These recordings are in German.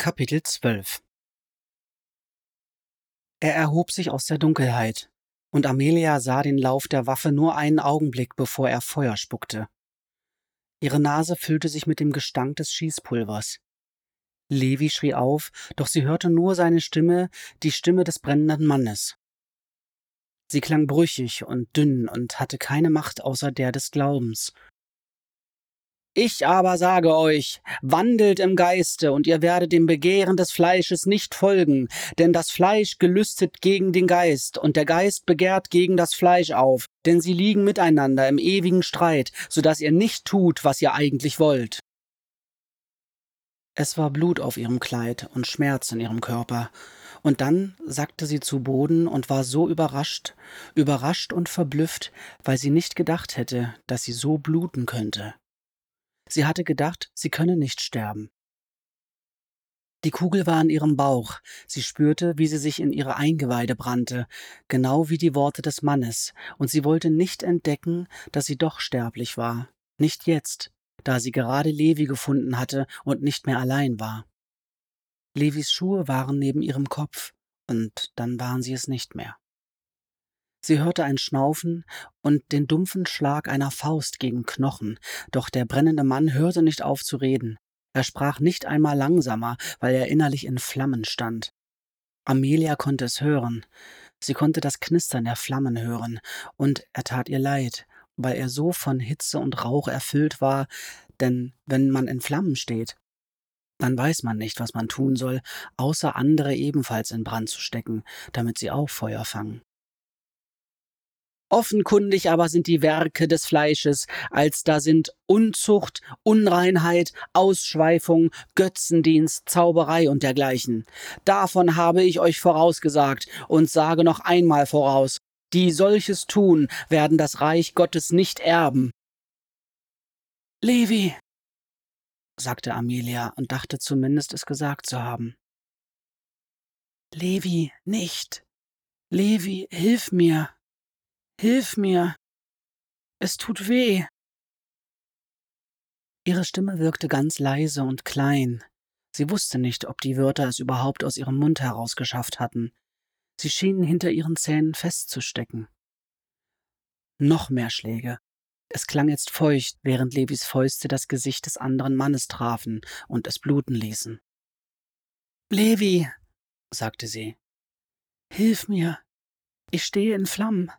Kapitel 12 Er erhob sich aus der Dunkelheit, und Amelia sah den Lauf der Waffe nur einen Augenblick, bevor er Feuer spuckte. Ihre Nase füllte sich mit dem Gestank des Schießpulvers. Levi schrie auf, doch sie hörte nur seine Stimme, die Stimme des brennenden Mannes. Sie klang brüchig und dünn und hatte keine Macht außer der des Glaubens, ich aber sage euch, wandelt im Geiste, und ihr werdet dem Begehren des Fleisches nicht folgen, denn das Fleisch gelüstet gegen den Geist, und der Geist begehrt gegen das Fleisch auf, denn sie liegen miteinander im ewigen Streit, so dass ihr nicht tut, was ihr eigentlich wollt. Es war Blut auf ihrem Kleid und Schmerz in ihrem Körper, und dann sackte sie zu Boden und war so überrascht, überrascht und verblüfft, weil sie nicht gedacht hätte, dass sie so bluten könnte. Sie hatte gedacht, sie könne nicht sterben. Die Kugel war in ihrem Bauch, sie spürte, wie sie sich in ihre Eingeweide brannte, genau wie die Worte des Mannes, und sie wollte nicht entdecken, dass sie doch sterblich war, nicht jetzt, da sie gerade Levi gefunden hatte und nicht mehr allein war. Levis Schuhe waren neben ihrem Kopf, und dann waren sie es nicht mehr. Sie hörte ein Schnaufen und den dumpfen Schlag einer Faust gegen Knochen, doch der brennende Mann hörte nicht auf zu reden. Er sprach nicht einmal langsamer, weil er innerlich in Flammen stand. Amelia konnte es hören. Sie konnte das Knistern der Flammen hören, und er tat ihr leid, weil er so von Hitze und Rauch erfüllt war, denn wenn man in Flammen steht, dann weiß man nicht, was man tun soll, außer andere ebenfalls in Brand zu stecken, damit sie auch Feuer fangen. Offenkundig aber sind die Werke des Fleisches, als da sind Unzucht, Unreinheit, Ausschweifung, Götzendienst, Zauberei und dergleichen. Davon habe ich euch vorausgesagt und sage noch einmal voraus, die solches tun, werden das Reich Gottes nicht erben. Levi, sagte Amelia und dachte zumindest es gesagt zu haben. Levi, nicht. Levi, hilf mir. Hilf mir. Es tut weh. Ihre Stimme wirkte ganz leise und klein. Sie wusste nicht, ob die Wörter es überhaupt aus ihrem Mund herausgeschafft hatten. Sie schienen hinter ihren Zähnen festzustecken. Noch mehr Schläge. Es klang jetzt feucht, während Levis Fäuste das Gesicht des anderen Mannes trafen und es bluten ließen. Levi, sagte sie, hilf mir. Ich stehe in Flammen.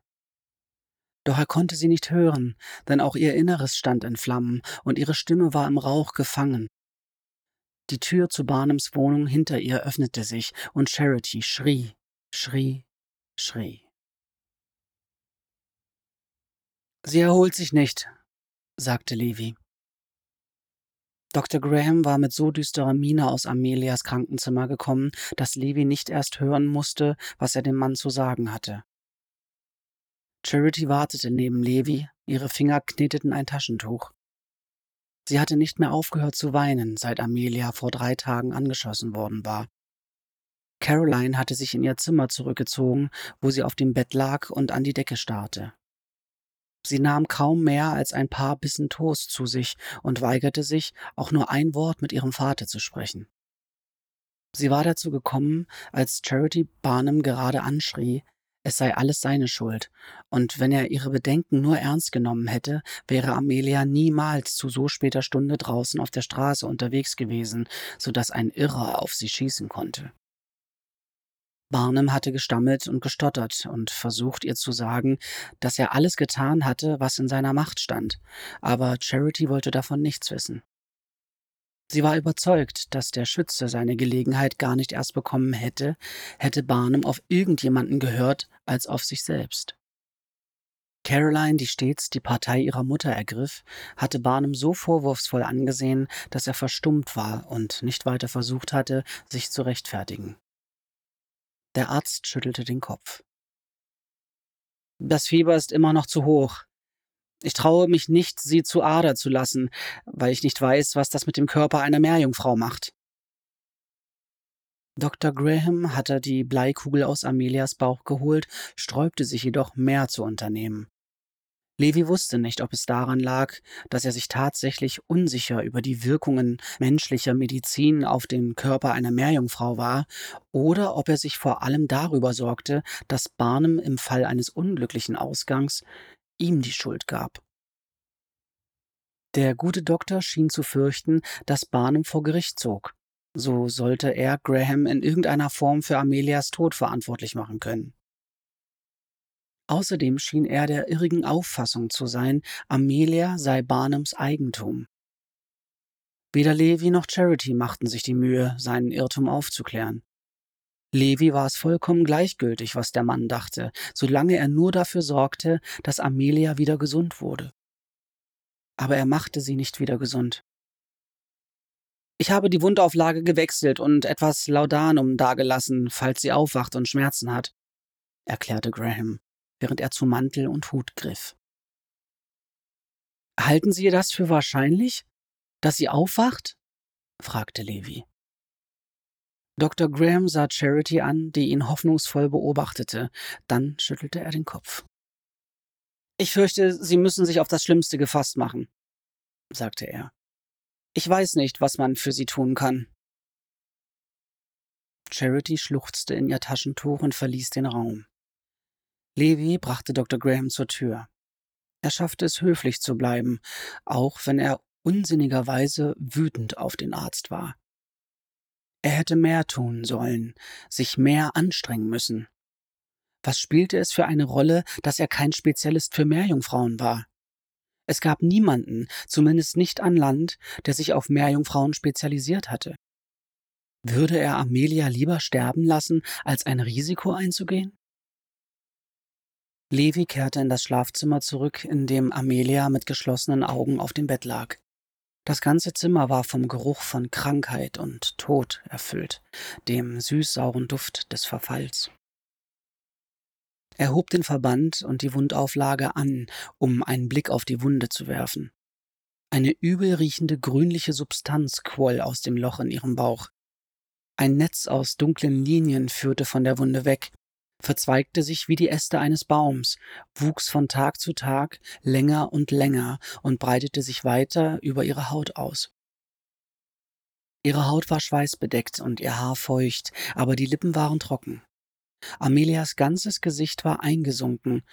Doch er konnte sie nicht hören, denn auch ihr Inneres stand in Flammen und ihre Stimme war im Rauch gefangen. Die Tür zu Barnums Wohnung hinter ihr öffnete sich und Charity schrie, schrie, schrie. Sie erholt sich nicht, sagte Levi. Dr. Graham war mit so düsterer Miene aus Amelias Krankenzimmer gekommen, dass Levi nicht erst hören musste, was er dem Mann zu sagen hatte. Charity wartete neben Levi, ihre Finger kneteten ein Taschentuch. Sie hatte nicht mehr aufgehört zu weinen, seit Amelia vor drei Tagen angeschossen worden war. Caroline hatte sich in ihr Zimmer zurückgezogen, wo sie auf dem Bett lag und an die Decke starrte. Sie nahm kaum mehr als ein paar Bissen Toast zu sich und weigerte sich, auch nur ein Wort mit ihrem Vater zu sprechen. Sie war dazu gekommen, als Charity Barnum gerade anschrie, es sei alles seine Schuld, und wenn er ihre Bedenken nur ernst genommen hätte, wäre Amelia niemals zu so später Stunde draußen auf der Straße unterwegs gewesen, so dass ein Irrer auf sie schießen konnte. Barnum hatte gestammelt und gestottert und versucht ihr zu sagen, dass er alles getan hatte, was in seiner Macht stand, aber Charity wollte davon nichts wissen. Sie war überzeugt, dass der Schütze seine Gelegenheit gar nicht erst bekommen hätte, hätte Barnum auf irgendjemanden gehört als auf sich selbst. Caroline, die stets die Partei ihrer Mutter ergriff, hatte Barnum so vorwurfsvoll angesehen, dass er verstummt war und nicht weiter versucht hatte, sich zu rechtfertigen. Der Arzt schüttelte den Kopf. Das Fieber ist immer noch zu hoch. Ich traue mich nicht, sie zu Ader zu lassen, weil ich nicht weiß, was das mit dem Körper einer Meerjungfrau macht. Dr. Graham hatte die Bleikugel aus Amelias Bauch geholt, sträubte sich jedoch mehr zu unternehmen. Levi wusste nicht, ob es daran lag, dass er sich tatsächlich unsicher über die Wirkungen menschlicher Medizin auf den Körper einer Meerjungfrau war, oder ob er sich vor allem darüber sorgte, dass Barnum im Fall eines unglücklichen Ausgangs ihm die Schuld gab. Der gute Doktor schien zu fürchten, dass Barnum vor Gericht zog. So sollte er Graham in irgendeiner Form für Amelias Tod verantwortlich machen können. Außerdem schien er der irrigen Auffassung zu sein, Amelia sei Barnums Eigentum. Weder Levi noch Charity machten sich die Mühe, seinen Irrtum aufzuklären. Levi war es vollkommen gleichgültig, was der Mann dachte, solange er nur dafür sorgte, dass Amelia wieder gesund wurde. Aber er machte sie nicht wieder gesund. Ich habe die Wundauflage gewechselt und etwas Laudanum dagelassen, falls sie aufwacht und Schmerzen hat, erklärte Graham während er zu Mantel und Hut griff. Halten Sie das für wahrscheinlich, dass sie aufwacht? fragte Levi. Dr. Graham sah Charity an, die ihn hoffnungsvoll beobachtete, dann schüttelte er den Kopf. Ich fürchte, Sie müssen sich auf das Schlimmste gefasst machen, sagte er. Ich weiß nicht, was man für Sie tun kann. Charity schluchzte in ihr Taschentuch und verließ den Raum. Levi brachte Dr. Graham zur Tür. Er schaffte es, höflich zu bleiben, auch wenn er unsinnigerweise wütend auf den Arzt war. Er hätte mehr tun sollen, sich mehr anstrengen müssen. Was spielte es für eine Rolle, dass er kein Spezialist für Meerjungfrauen war? Es gab niemanden, zumindest nicht an Land, der sich auf Meerjungfrauen spezialisiert hatte. Würde er Amelia lieber sterben lassen, als ein Risiko einzugehen? Levi kehrte in das Schlafzimmer zurück, in dem Amelia mit geschlossenen Augen auf dem Bett lag. Das ganze Zimmer war vom Geruch von Krankheit und Tod erfüllt, dem süßsauren Duft des Verfalls. Er hob den Verband und die Wundauflage an, um einen Blick auf die Wunde zu werfen. Eine übel riechende grünliche Substanz quoll aus dem Loch in ihrem Bauch. Ein Netz aus dunklen Linien führte von der Wunde weg, verzweigte sich wie die Äste eines Baums, wuchs von Tag zu Tag länger und länger und breitete sich weiter über ihre Haut aus. Ihre Haut war schweißbedeckt und ihr Haar feucht, aber die Lippen waren trocken. Amelias ganzes Gesicht war eingesunken,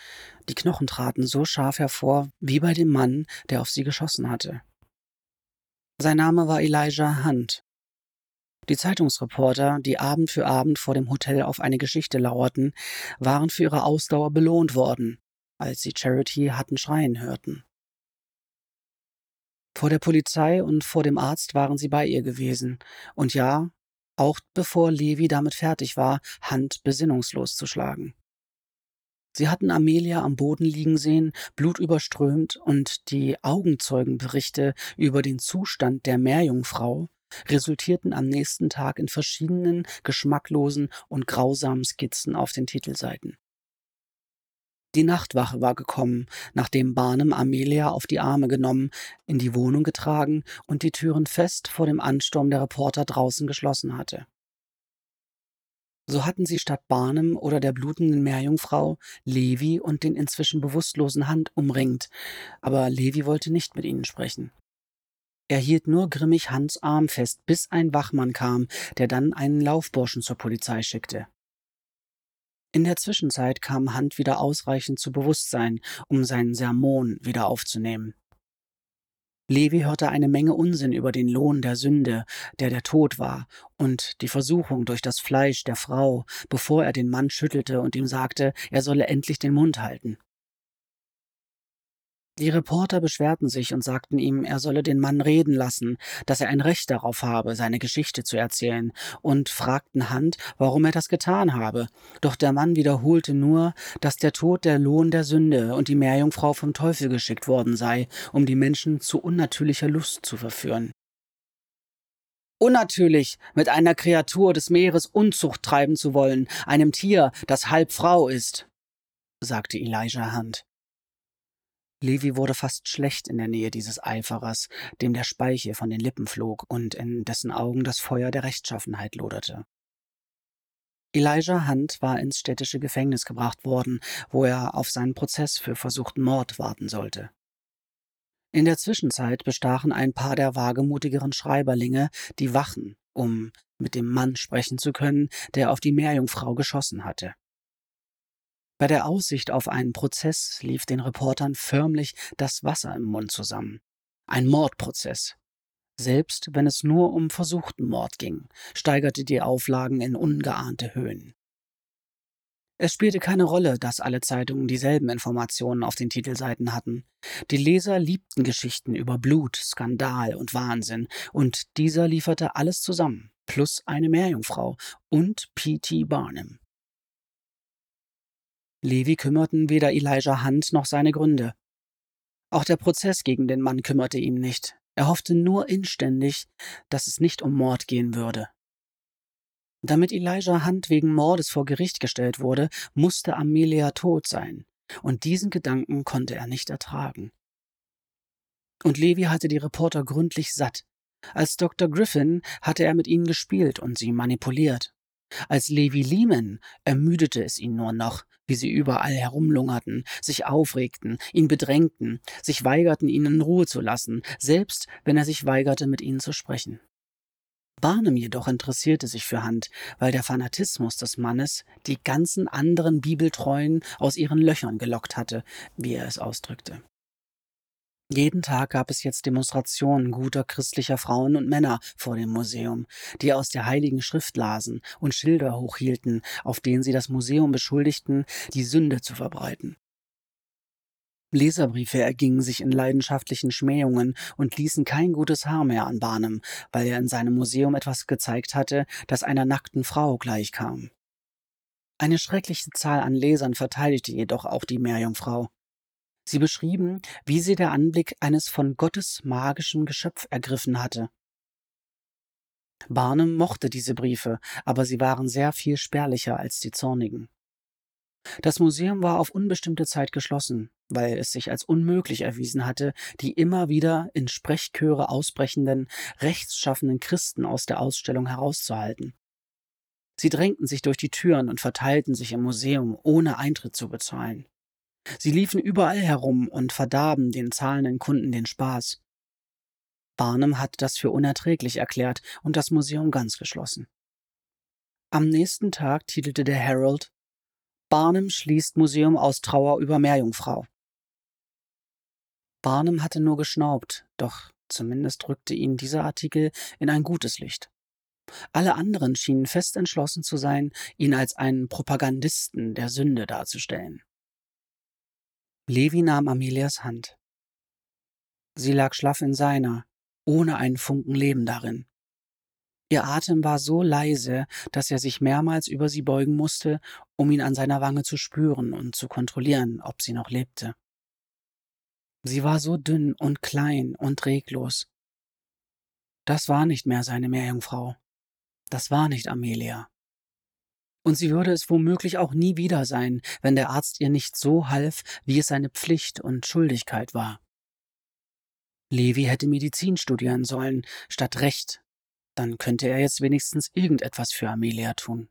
die Knochen traten so scharf hervor wie bei dem Mann, der auf sie geschossen hatte. Sein Name war Elijah Hunt, die Zeitungsreporter, die Abend für Abend vor dem Hotel auf eine Geschichte lauerten, waren für ihre Ausdauer belohnt worden, als sie Charity hatten schreien hörten. Vor der Polizei und vor dem Arzt waren sie bei ihr gewesen, und ja, auch bevor Levi damit fertig war, Hand besinnungslos zu schlagen. Sie hatten Amelia am Boden liegen sehen, blutüberströmt, und die Augenzeugenberichte über den Zustand der Meerjungfrau resultierten am nächsten Tag in verschiedenen geschmacklosen und grausamen Skizzen auf den Titelseiten. Die Nachtwache war gekommen, nachdem Barnum Amelia auf die Arme genommen, in die Wohnung getragen und die Türen fest vor dem Ansturm der Reporter draußen geschlossen hatte. So hatten sie statt Barnum oder der blutenden Meerjungfrau Levi und den inzwischen bewusstlosen Hand umringt, aber Levi wollte nicht mit ihnen sprechen. Er hielt nur grimmig Hans Arm fest, bis ein Wachmann kam, der dann einen Laufburschen zur Polizei schickte. In der Zwischenzeit kam Hand wieder ausreichend zu Bewusstsein, um seinen Sermon wieder aufzunehmen. Levi hörte eine Menge Unsinn über den Lohn der Sünde, der der Tod war, und die Versuchung durch das Fleisch der Frau, bevor er den Mann schüttelte und ihm sagte, er solle endlich den Mund halten. Die Reporter beschwerten sich und sagten ihm, er solle den Mann reden lassen, dass er ein Recht darauf habe, seine Geschichte zu erzählen, und fragten Hand, warum er das getan habe. Doch der Mann wiederholte nur, dass der Tod der Lohn der Sünde und die Meerjungfrau vom Teufel geschickt worden sei, um die Menschen zu unnatürlicher Lust zu verführen. Unnatürlich, mit einer Kreatur des Meeres Unzucht treiben zu wollen, einem Tier, das halb Frau ist, sagte Elijah Hunt. Levi wurde fast schlecht in der Nähe dieses Eiferers, dem der Speichel von den Lippen flog und in dessen Augen das Feuer der Rechtschaffenheit loderte. Elijah Hunt war ins städtische Gefängnis gebracht worden, wo er auf seinen Prozess für versuchten Mord warten sollte. In der Zwischenzeit bestachen ein paar der wagemutigeren Schreiberlinge die Wachen, um mit dem Mann sprechen zu können, der auf die Meerjungfrau geschossen hatte. Bei der Aussicht auf einen Prozess lief den Reportern förmlich das Wasser im Mund zusammen. Ein Mordprozess. Selbst wenn es nur um versuchten Mord ging, steigerte die Auflagen in ungeahnte Höhen. Es spielte keine Rolle, dass alle Zeitungen dieselben Informationen auf den Titelseiten hatten. Die Leser liebten Geschichten über Blut, Skandal und Wahnsinn, und dieser lieferte alles zusammen, plus eine Meerjungfrau und P.T. Barnum. Levi kümmerten weder Elijah Hunt noch seine Gründe. Auch der Prozess gegen den Mann kümmerte ihn nicht. Er hoffte nur inständig, dass es nicht um Mord gehen würde. Damit Elijah Hunt wegen Mordes vor Gericht gestellt wurde, musste Amelia tot sein, und diesen Gedanken konnte er nicht ertragen. Und Levi hatte die Reporter gründlich satt. Als Dr. Griffin hatte er mit ihnen gespielt und sie manipuliert. Als Levi Lehman ermüdete es ihn nur noch, wie sie überall herumlungerten, sich aufregten, ihn bedrängten, sich weigerten, ihn in Ruhe zu lassen, selbst wenn er sich weigerte, mit ihnen zu sprechen. Barnum jedoch interessierte sich für Hand, weil der Fanatismus des Mannes die ganzen anderen Bibeltreuen aus ihren Löchern gelockt hatte, wie er es ausdrückte. Jeden Tag gab es jetzt Demonstrationen guter christlicher Frauen und Männer vor dem Museum, die aus der Heiligen Schrift lasen und Schilder hochhielten, auf denen sie das Museum beschuldigten, die Sünde zu verbreiten. Leserbriefe ergingen sich in leidenschaftlichen Schmähungen und ließen kein gutes Haar mehr an Barnum, weil er in seinem Museum etwas gezeigt hatte, das einer nackten Frau gleichkam. Eine schreckliche Zahl an Lesern verteidigte jedoch auch die Meerjungfrau. Sie beschrieben, wie sie der Anblick eines von Gottes magischem Geschöpf ergriffen hatte. Barnum mochte diese Briefe, aber sie waren sehr viel spärlicher als die zornigen. Das Museum war auf unbestimmte Zeit geschlossen, weil es sich als unmöglich erwiesen hatte, die immer wieder in Sprechchöre ausbrechenden, rechtsschaffenen Christen aus der Ausstellung herauszuhalten. Sie drängten sich durch die Türen und verteilten sich im Museum, ohne Eintritt zu bezahlen. Sie liefen überall herum und verdarben den zahlenden Kunden den Spaß. Barnum hat das für unerträglich erklärt und das Museum ganz geschlossen. Am nächsten Tag titelte der Herald Barnum schließt Museum aus Trauer über Meerjungfrau. Barnum hatte nur geschnaubt, doch zumindest rückte ihn dieser Artikel in ein gutes Licht. Alle anderen schienen fest entschlossen zu sein, ihn als einen Propagandisten der Sünde darzustellen. Levi nahm Amelias Hand. Sie lag schlaff in seiner, ohne einen Funken Leben darin. Ihr Atem war so leise, dass er sich mehrmals über sie beugen musste, um ihn an seiner Wange zu spüren und zu kontrollieren, ob sie noch lebte. Sie war so dünn und klein und reglos. Das war nicht mehr seine Meerjungfrau. Das war nicht Amelia. Und sie würde es womöglich auch nie wieder sein, wenn der Arzt ihr nicht so half, wie es seine Pflicht und Schuldigkeit war. Levi hätte Medizin studieren sollen, statt Recht. Dann könnte er jetzt wenigstens irgendetwas für Amelia tun.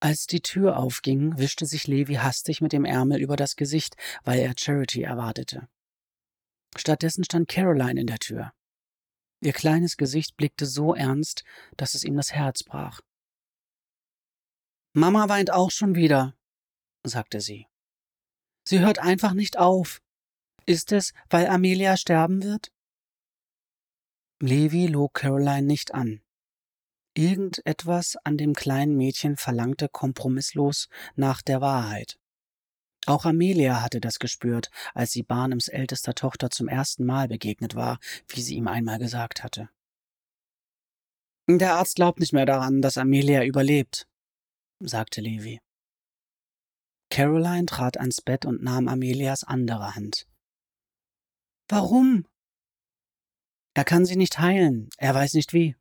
Als die Tür aufging, wischte sich Levi hastig mit dem Ärmel über das Gesicht, weil er Charity erwartete. Stattdessen stand Caroline in der Tür. Ihr kleines Gesicht blickte so ernst, dass es ihm das Herz brach. Mama weint auch schon wieder, sagte sie. Sie hört einfach nicht auf. Ist es, weil Amelia sterben wird? Levi log Caroline nicht an. Irgendetwas an dem kleinen Mädchen verlangte kompromisslos nach der Wahrheit. Auch Amelia hatte das gespürt, als sie Barnums ältester Tochter zum ersten Mal begegnet war, wie sie ihm einmal gesagt hatte. Der Arzt glaubt nicht mehr daran, dass Amelia überlebt, sagte Levi. Caroline trat ans Bett und nahm Amelias andere Hand. Warum? Er kann sie nicht heilen, er weiß nicht wie.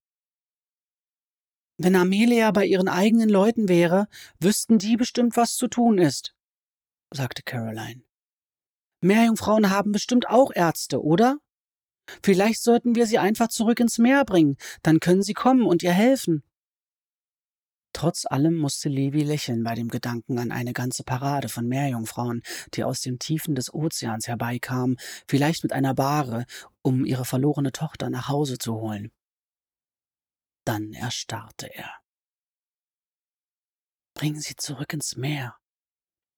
Wenn Amelia bei ihren eigenen Leuten wäre, wüssten die bestimmt, was zu tun ist, sagte Caroline. Meerjungfrauen haben bestimmt auch Ärzte, oder? Vielleicht sollten wir sie einfach zurück ins Meer bringen, dann können sie kommen und ihr helfen. Trotz allem musste Levi lächeln bei dem Gedanken an eine ganze Parade von Meerjungfrauen, die aus den Tiefen des Ozeans herbeikamen, vielleicht mit einer Bahre, um ihre verlorene Tochter nach Hause zu holen. Dann erstarrte er. Bring sie zurück ins Meer.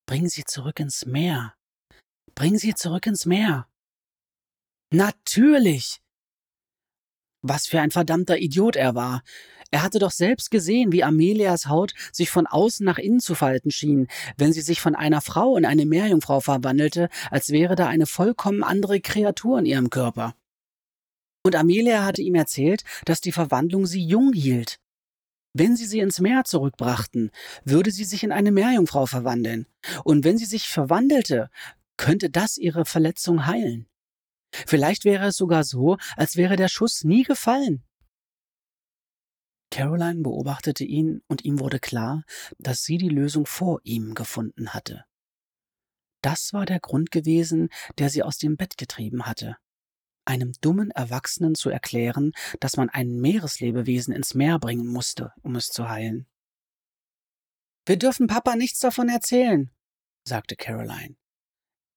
Bring sie zurück ins Meer. Bring sie zurück ins Meer. Natürlich! Was für ein verdammter Idiot er war. Er hatte doch selbst gesehen, wie Amelias Haut sich von außen nach innen zu falten schien, wenn sie sich von einer Frau in eine Meerjungfrau verwandelte, als wäre da eine vollkommen andere Kreatur in ihrem Körper. Und Amelia hatte ihm erzählt, dass die Verwandlung sie jung hielt. Wenn sie sie ins Meer zurückbrachten, würde sie sich in eine Meerjungfrau verwandeln. Und wenn sie sich verwandelte, könnte das ihre Verletzung heilen. Vielleicht wäre es sogar so, als wäre der Schuss nie gefallen. Caroline beobachtete ihn und ihm wurde klar, dass sie die Lösung vor ihm gefunden hatte. Das war der Grund gewesen, der sie aus dem Bett getrieben hatte. Einem dummen Erwachsenen zu erklären, dass man ein Meereslebewesen ins Meer bringen musste, um es zu heilen. Wir dürfen Papa nichts davon erzählen, sagte Caroline.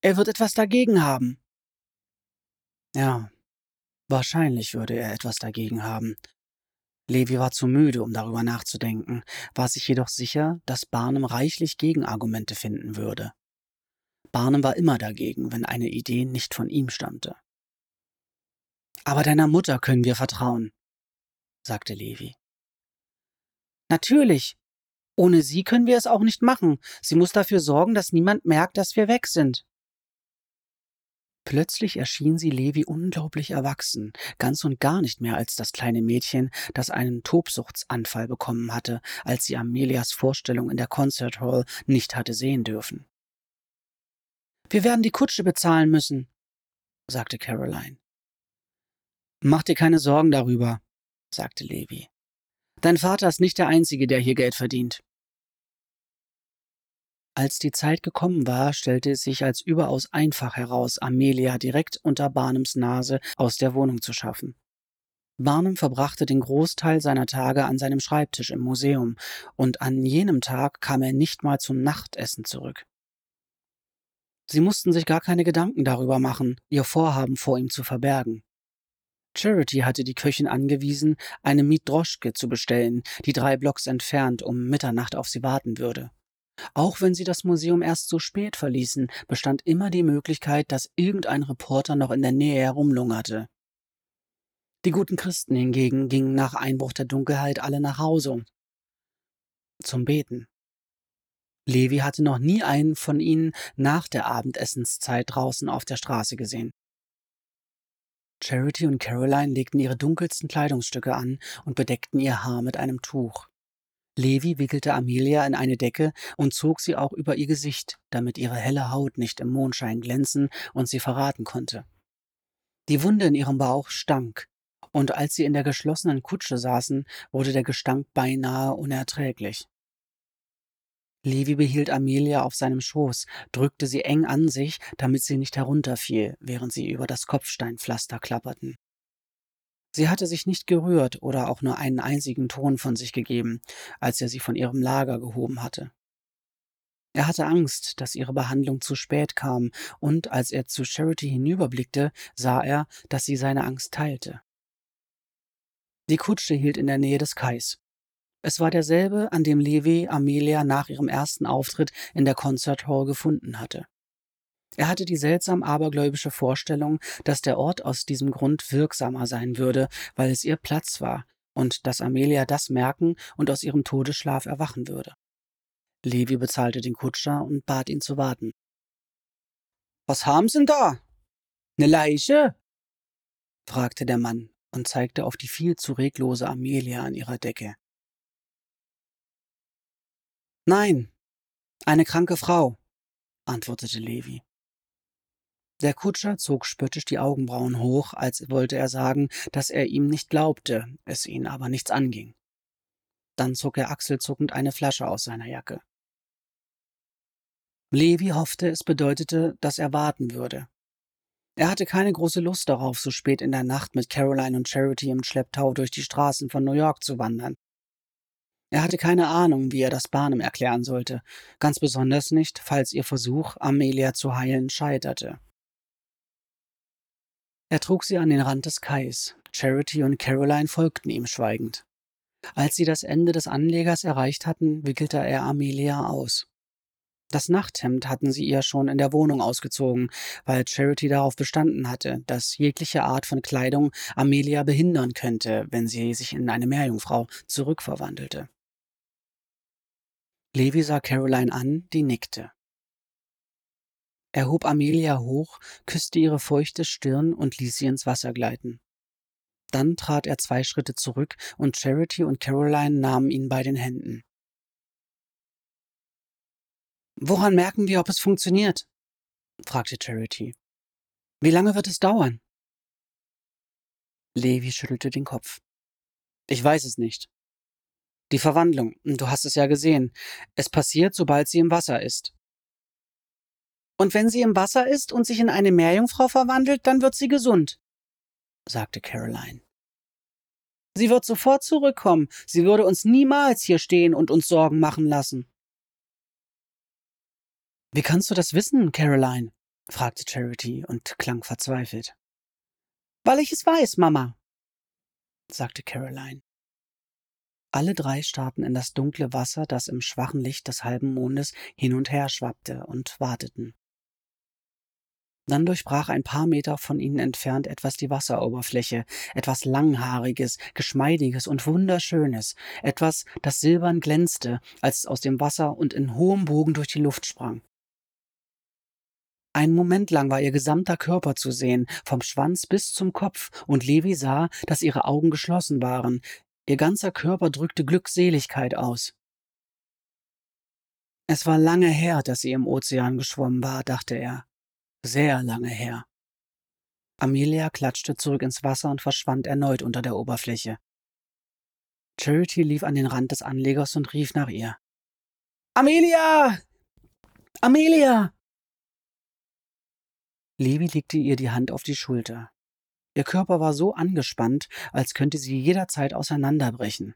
Er wird etwas dagegen haben. Ja, wahrscheinlich würde er etwas dagegen haben. Levi war zu müde, um darüber nachzudenken, war sich jedoch sicher, dass Barnum reichlich Gegenargumente finden würde. Barnum war immer dagegen, wenn eine Idee nicht von ihm stammte. Aber deiner Mutter können wir vertrauen, sagte Levi. Natürlich. Ohne sie können wir es auch nicht machen. Sie muss dafür sorgen, dass niemand merkt, dass wir weg sind. Plötzlich erschien sie Levi unglaublich erwachsen, ganz und gar nicht mehr als das kleine Mädchen, das einen Tobsuchtsanfall bekommen hatte, als sie Amelias Vorstellung in der Concert Hall nicht hatte sehen dürfen. Wir werden die Kutsche bezahlen müssen, sagte Caroline. Mach dir keine Sorgen darüber, sagte Levi. Dein Vater ist nicht der Einzige, der hier Geld verdient. Als die Zeit gekommen war, stellte es sich als überaus einfach heraus, Amelia direkt unter Barnums Nase aus der Wohnung zu schaffen. Barnum verbrachte den Großteil seiner Tage an seinem Schreibtisch im Museum, und an jenem Tag kam er nicht mal zum Nachtessen zurück. Sie mussten sich gar keine Gedanken darüber machen, ihr Vorhaben vor ihm zu verbergen. Charity hatte die Köchin angewiesen, eine Mietdroschke zu bestellen, die drei Blocks entfernt um Mitternacht auf sie warten würde. Auch wenn sie das Museum erst so spät verließen, bestand immer die Möglichkeit, dass irgendein Reporter noch in der Nähe herumlungerte. Die guten Christen hingegen gingen nach Einbruch der Dunkelheit alle nach Hause zum Beten. Levi hatte noch nie einen von ihnen nach der Abendessenszeit draußen auf der Straße gesehen. Charity und Caroline legten ihre dunkelsten Kleidungsstücke an und bedeckten ihr Haar mit einem Tuch. Levi wickelte Amelia in eine Decke und zog sie auch über ihr Gesicht, damit ihre helle Haut nicht im Mondschein glänzen und sie verraten konnte. Die Wunde in ihrem Bauch stank, und als sie in der geschlossenen Kutsche saßen, wurde der Gestank beinahe unerträglich. Levi behielt Amelia auf seinem Schoß, drückte sie eng an sich, damit sie nicht herunterfiel, während sie über das Kopfsteinpflaster klapperten. Sie hatte sich nicht gerührt oder auch nur einen einzigen Ton von sich gegeben, als er sie von ihrem Lager gehoben hatte. Er hatte Angst, dass ihre Behandlung zu spät kam, und als er zu Charity hinüberblickte, sah er, dass sie seine Angst teilte. Die Kutsche hielt in der Nähe des Kais. Es war derselbe, an dem Levi Amelia nach ihrem ersten Auftritt in der Concert Hall gefunden hatte. Er hatte die seltsam abergläubische Vorstellung, dass der Ort aus diesem Grund wirksamer sein würde, weil es ihr Platz war und dass Amelia das merken und aus ihrem Todesschlaf erwachen würde. Levi bezahlte den Kutscher und bat ihn zu warten. Was haben Sie denn da? Ne Leiche? fragte der Mann und zeigte auf die viel zu reglose Amelia an ihrer Decke. Nein, eine kranke Frau, antwortete Levi. Der Kutscher zog spöttisch die Augenbrauen hoch, als wollte er sagen, dass er ihm nicht glaubte, es ihn aber nichts anging. Dann zog er achselzuckend eine Flasche aus seiner Jacke. Levi hoffte, es bedeutete, dass er warten würde. Er hatte keine große Lust darauf, so spät in der Nacht mit Caroline und Charity im Schlepptau durch die Straßen von New York zu wandern. Er hatte keine Ahnung, wie er das Barnum erklären sollte, ganz besonders nicht, falls ihr Versuch, Amelia zu heilen, scheiterte. Er trug sie an den Rand des Kais. Charity und Caroline folgten ihm schweigend. Als sie das Ende des Anlegers erreicht hatten, wickelte er Amelia aus. Das Nachthemd hatten sie ihr schon in der Wohnung ausgezogen, weil Charity darauf bestanden hatte, dass jegliche Art von Kleidung Amelia behindern könnte, wenn sie sich in eine Meerjungfrau zurückverwandelte. Levi sah Caroline an, die nickte. Er hob Amelia hoch, küsste ihre feuchte Stirn und ließ sie ins Wasser gleiten. Dann trat er zwei Schritte zurück und Charity und Caroline nahmen ihn bei den Händen. Woran merken wir, ob es funktioniert? fragte Charity. Wie lange wird es dauern? Levi schüttelte den Kopf. Ich weiß es nicht. Die Verwandlung, du hast es ja gesehen. Es passiert, sobald sie im Wasser ist. Und wenn sie im Wasser ist und sich in eine Meerjungfrau verwandelt, dann wird sie gesund, sagte Caroline. Sie wird sofort zurückkommen. Sie würde uns niemals hier stehen und uns Sorgen machen lassen. Wie kannst du das wissen, Caroline? fragte Charity und klang verzweifelt. Weil ich es weiß, Mama, sagte Caroline. Alle drei starrten in das dunkle Wasser, das im schwachen Licht des halben Mondes hin und her schwappte, und warteten. Dann durchbrach ein paar Meter von ihnen entfernt etwas die Wasseroberfläche, etwas Langhaariges, Geschmeidiges und Wunderschönes, etwas, das silbern glänzte, als es aus dem Wasser und in hohem Bogen durch die Luft sprang. Einen Moment lang war ihr gesamter Körper zu sehen, vom Schwanz bis zum Kopf, und Levi sah, dass ihre Augen geschlossen waren. Ihr ganzer Körper drückte Glückseligkeit aus. Es war lange her, dass sie im Ozean geschwommen war, dachte er. Sehr lange her. Amelia klatschte zurück ins Wasser und verschwand erneut unter der Oberfläche. Charity lief an den Rand des Anlegers und rief nach ihr. Amelia! Amelia! Levi legte ihr die Hand auf die Schulter. Ihr Körper war so angespannt, als könnte sie jederzeit auseinanderbrechen.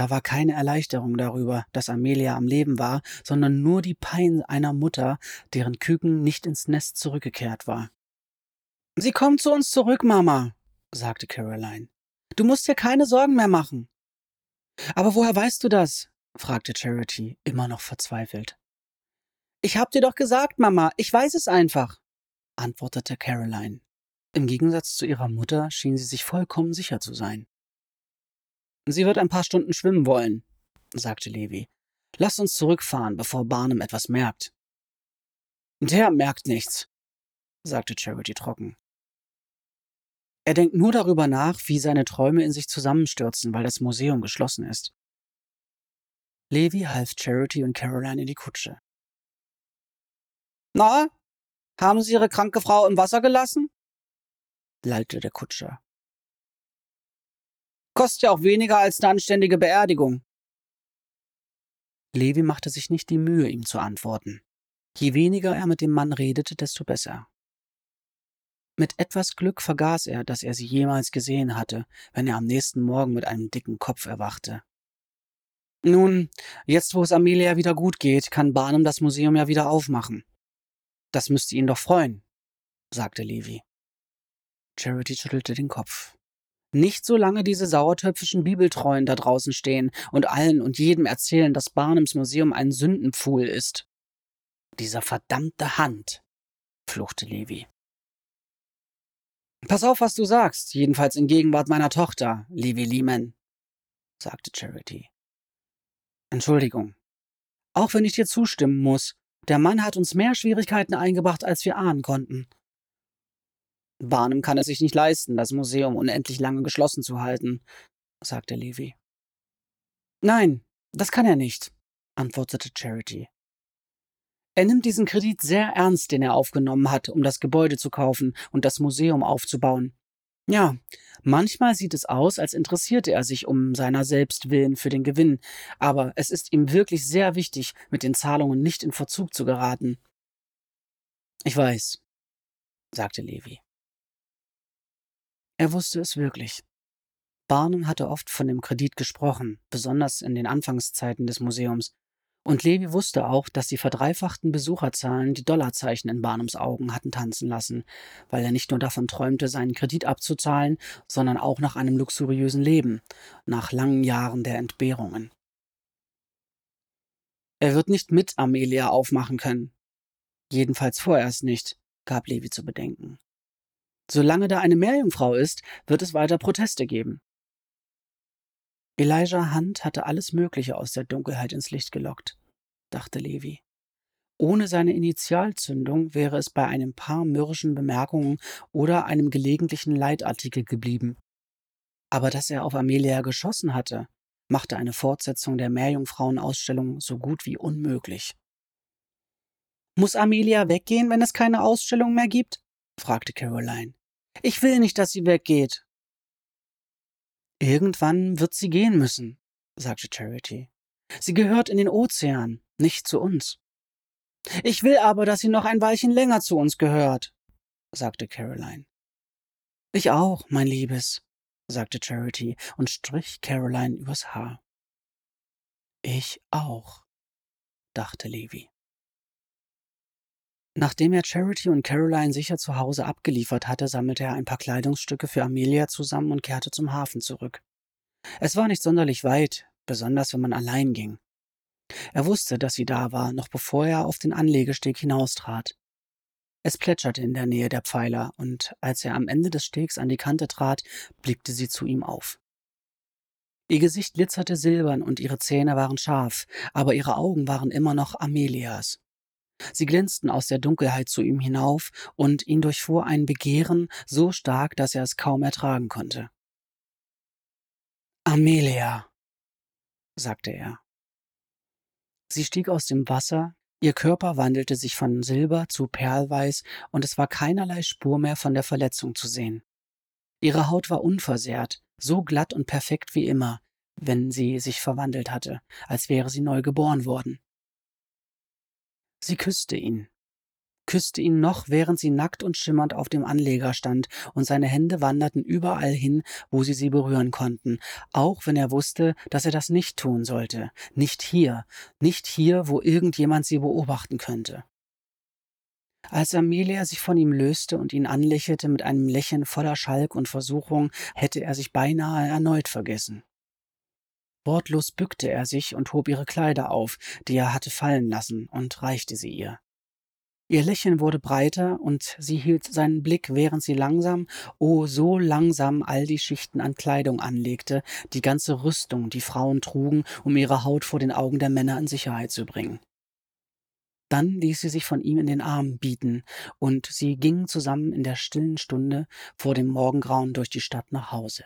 Da war keine Erleichterung darüber, dass Amelia am Leben war, sondern nur die Pein einer Mutter, deren Küken nicht ins Nest zurückgekehrt war. Sie kommt zu uns zurück, Mama, sagte Caroline. Du musst dir keine Sorgen mehr machen. Aber woher weißt du das? fragte Charity, immer noch verzweifelt. Ich hab dir doch gesagt, Mama, ich weiß es einfach antwortete Caroline. Im Gegensatz zu ihrer Mutter schien sie sich vollkommen sicher zu sein. Sie wird ein paar Stunden schwimmen wollen, sagte Levi. Lass uns zurückfahren, bevor Barnum etwas merkt. Der merkt nichts, sagte Charity trocken. Er denkt nur darüber nach, wie seine Träume in sich zusammenstürzen, weil das Museum geschlossen ist. Levi half Charity und Caroline in die Kutsche. Na, haben Sie Ihre kranke Frau im Wasser gelassen? lallte der Kutscher. Kostet ja auch weniger als eine anständige Beerdigung. Levi machte sich nicht die Mühe, ihm zu antworten. Je weniger er mit dem Mann redete, desto besser. Mit etwas Glück vergaß er, dass er sie jemals gesehen hatte, wenn er am nächsten Morgen mit einem dicken Kopf erwachte. Nun, jetzt wo es Amelia wieder gut geht, kann Barnum das Museum ja wieder aufmachen. Das müsste ihn doch freuen, sagte Levi. Charity schüttelte den Kopf. Nicht solange diese sauertöpfischen Bibeltreuen da draußen stehen und allen und jedem erzählen, dass Barnums Museum ein Sündenpfuhl ist. Dieser verdammte Hand, fluchte Levi. Pass auf, was du sagst, jedenfalls in Gegenwart meiner Tochter, Levi Lehman, sagte Charity. Entschuldigung. Auch wenn ich dir zustimmen muss, der Mann hat uns mehr Schwierigkeiten eingebracht, als wir ahnen konnten. Barnum kann es sich nicht leisten, das Museum unendlich lange geschlossen zu halten, sagte Levi. Nein, das kann er nicht, antwortete Charity. Er nimmt diesen Kredit sehr ernst, den er aufgenommen hat, um das Gebäude zu kaufen und das Museum aufzubauen. Ja, manchmal sieht es aus, als interessierte er sich um seiner selbst willen für den Gewinn, aber es ist ihm wirklich sehr wichtig, mit den Zahlungen nicht in Verzug zu geraten. Ich weiß, sagte Levi. Er wusste es wirklich. Barnum hatte oft von dem Kredit gesprochen, besonders in den Anfangszeiten des Museums. Und Levi wusste auch, dass die verdreifachten Besucherzahlen die Dollarzeichen in Barnums Augen hatten tanzen lassen, weil er nicht nur davon träumte, seinen Kredit abzuzahlen, sondern auch nach einem luxuriösen Leben, nach langen Jahren der Entbehrungen. Er wird nicht mit Amelia aufmachen können. Jedenfalls vorerst nicht, gab Levi zu bedenken. Solange da eine Meerjungfrau ist, wird es weiter Proteste geben. Elijah Hunt hatte alles Mögliche aus der Dunkelheit ins Licht gelockt, dachte Levi. Ohne seine Initialzündung wäre es bei einem paar mürrischen Bemerkungen oder einem gelegentlichen Leitartikel geblieben. Aber dass er auf Amelia geschossen hatte, machte eine Fortsetzung der Meerjungfrauenausstellung so gut wie unmöglich. Muss Amelia weggehen, wenn es keine Ausstellung mehr gibt? fragte Caroline. Ich will nicht, dass sie weggeht, Irgendwann wird sie gehen müssen, sagte Charity. Sie gehört in den Ozean, nicht zu uns. Ich will aber, dass sie noch ein Weilchen länger zu uns gehört, sagte Caroline. Ich auch, mein Liebes, sagte Charity und strich Caroline übers Haar. Ich auch, dachte Levi. Nachdem er Charity und Caroline sicher zu Hause abgeliefert hatte, sammelte er ein paar Kleidungsstücke für Amelia zusammen und kehrte zum Hafen zurück. Es war nicht sonderlich weit, besonders wenn man allein ging. Er wusste, dass sie da war, noch bevor er auf den Anlegesteg hinaustrat. Es plätscherte in der Nähe der Pfeiler, und als er am Ende des Stegs an die Kante trat, blickte sie zu ihm auf. Ihr Gesicht glitzerte silbern und ihre Zähne waren scharf, aber ihre Augen waren immer noch Amelias. Sie glänzten aus der Dunkelheit zu ihm hinauf, und ihn durchfuhr ein Begehren so stark, dass er es kaum ertragen konnte. Amelia, sagte er. Sie stieg aus dem Wasser, ihr Körper wandelte sich von Silber zu Perlweiß, und es war keinerlei Spur mehr von der Verletzung zu sehen. Ihre Haut war unversehrt, so glatt und perfekt wie immer, wenn sie sich verwandelt hatte, als wäre sie neu geboren worden. Sie küsste ihn, küsste ihn noch, während sie nackt und schimmernd auf dem Anleger stand, und seine Hände wanderten überall hin, wo sie sie berühren konnten, auch wenn er wusste, dass er das nicht tun sollte, nicht hier, nicht hier, wo irgendjemand sie beobachten könnte. Als Amelia sich von ihm löste und ihn anlächelte mit einem Lächeln voller Schalk und Versuchung, hätte er sich beinahe erneut vergessen. Wortlos bückte er sich und hob ihre Kleider auf, die er hatte fallen lassen, und reichte sie ihr. Ihr Lächeln wurde breiter, und sie hielt seinen Blick, während sie langsam, oh so langsam all die Schichten an Kleidung anlegte, die ganze Rüstung, die Frauen trugen, um ihre Haut vor den Augen der Männer in Sicherheit zu bringen. Dann ließ sie sich von ihm in den Arm bieten, und sie gingen zusammen in der stillen Stunde vor dem Morgengrauen durch die Stadt nach Hause.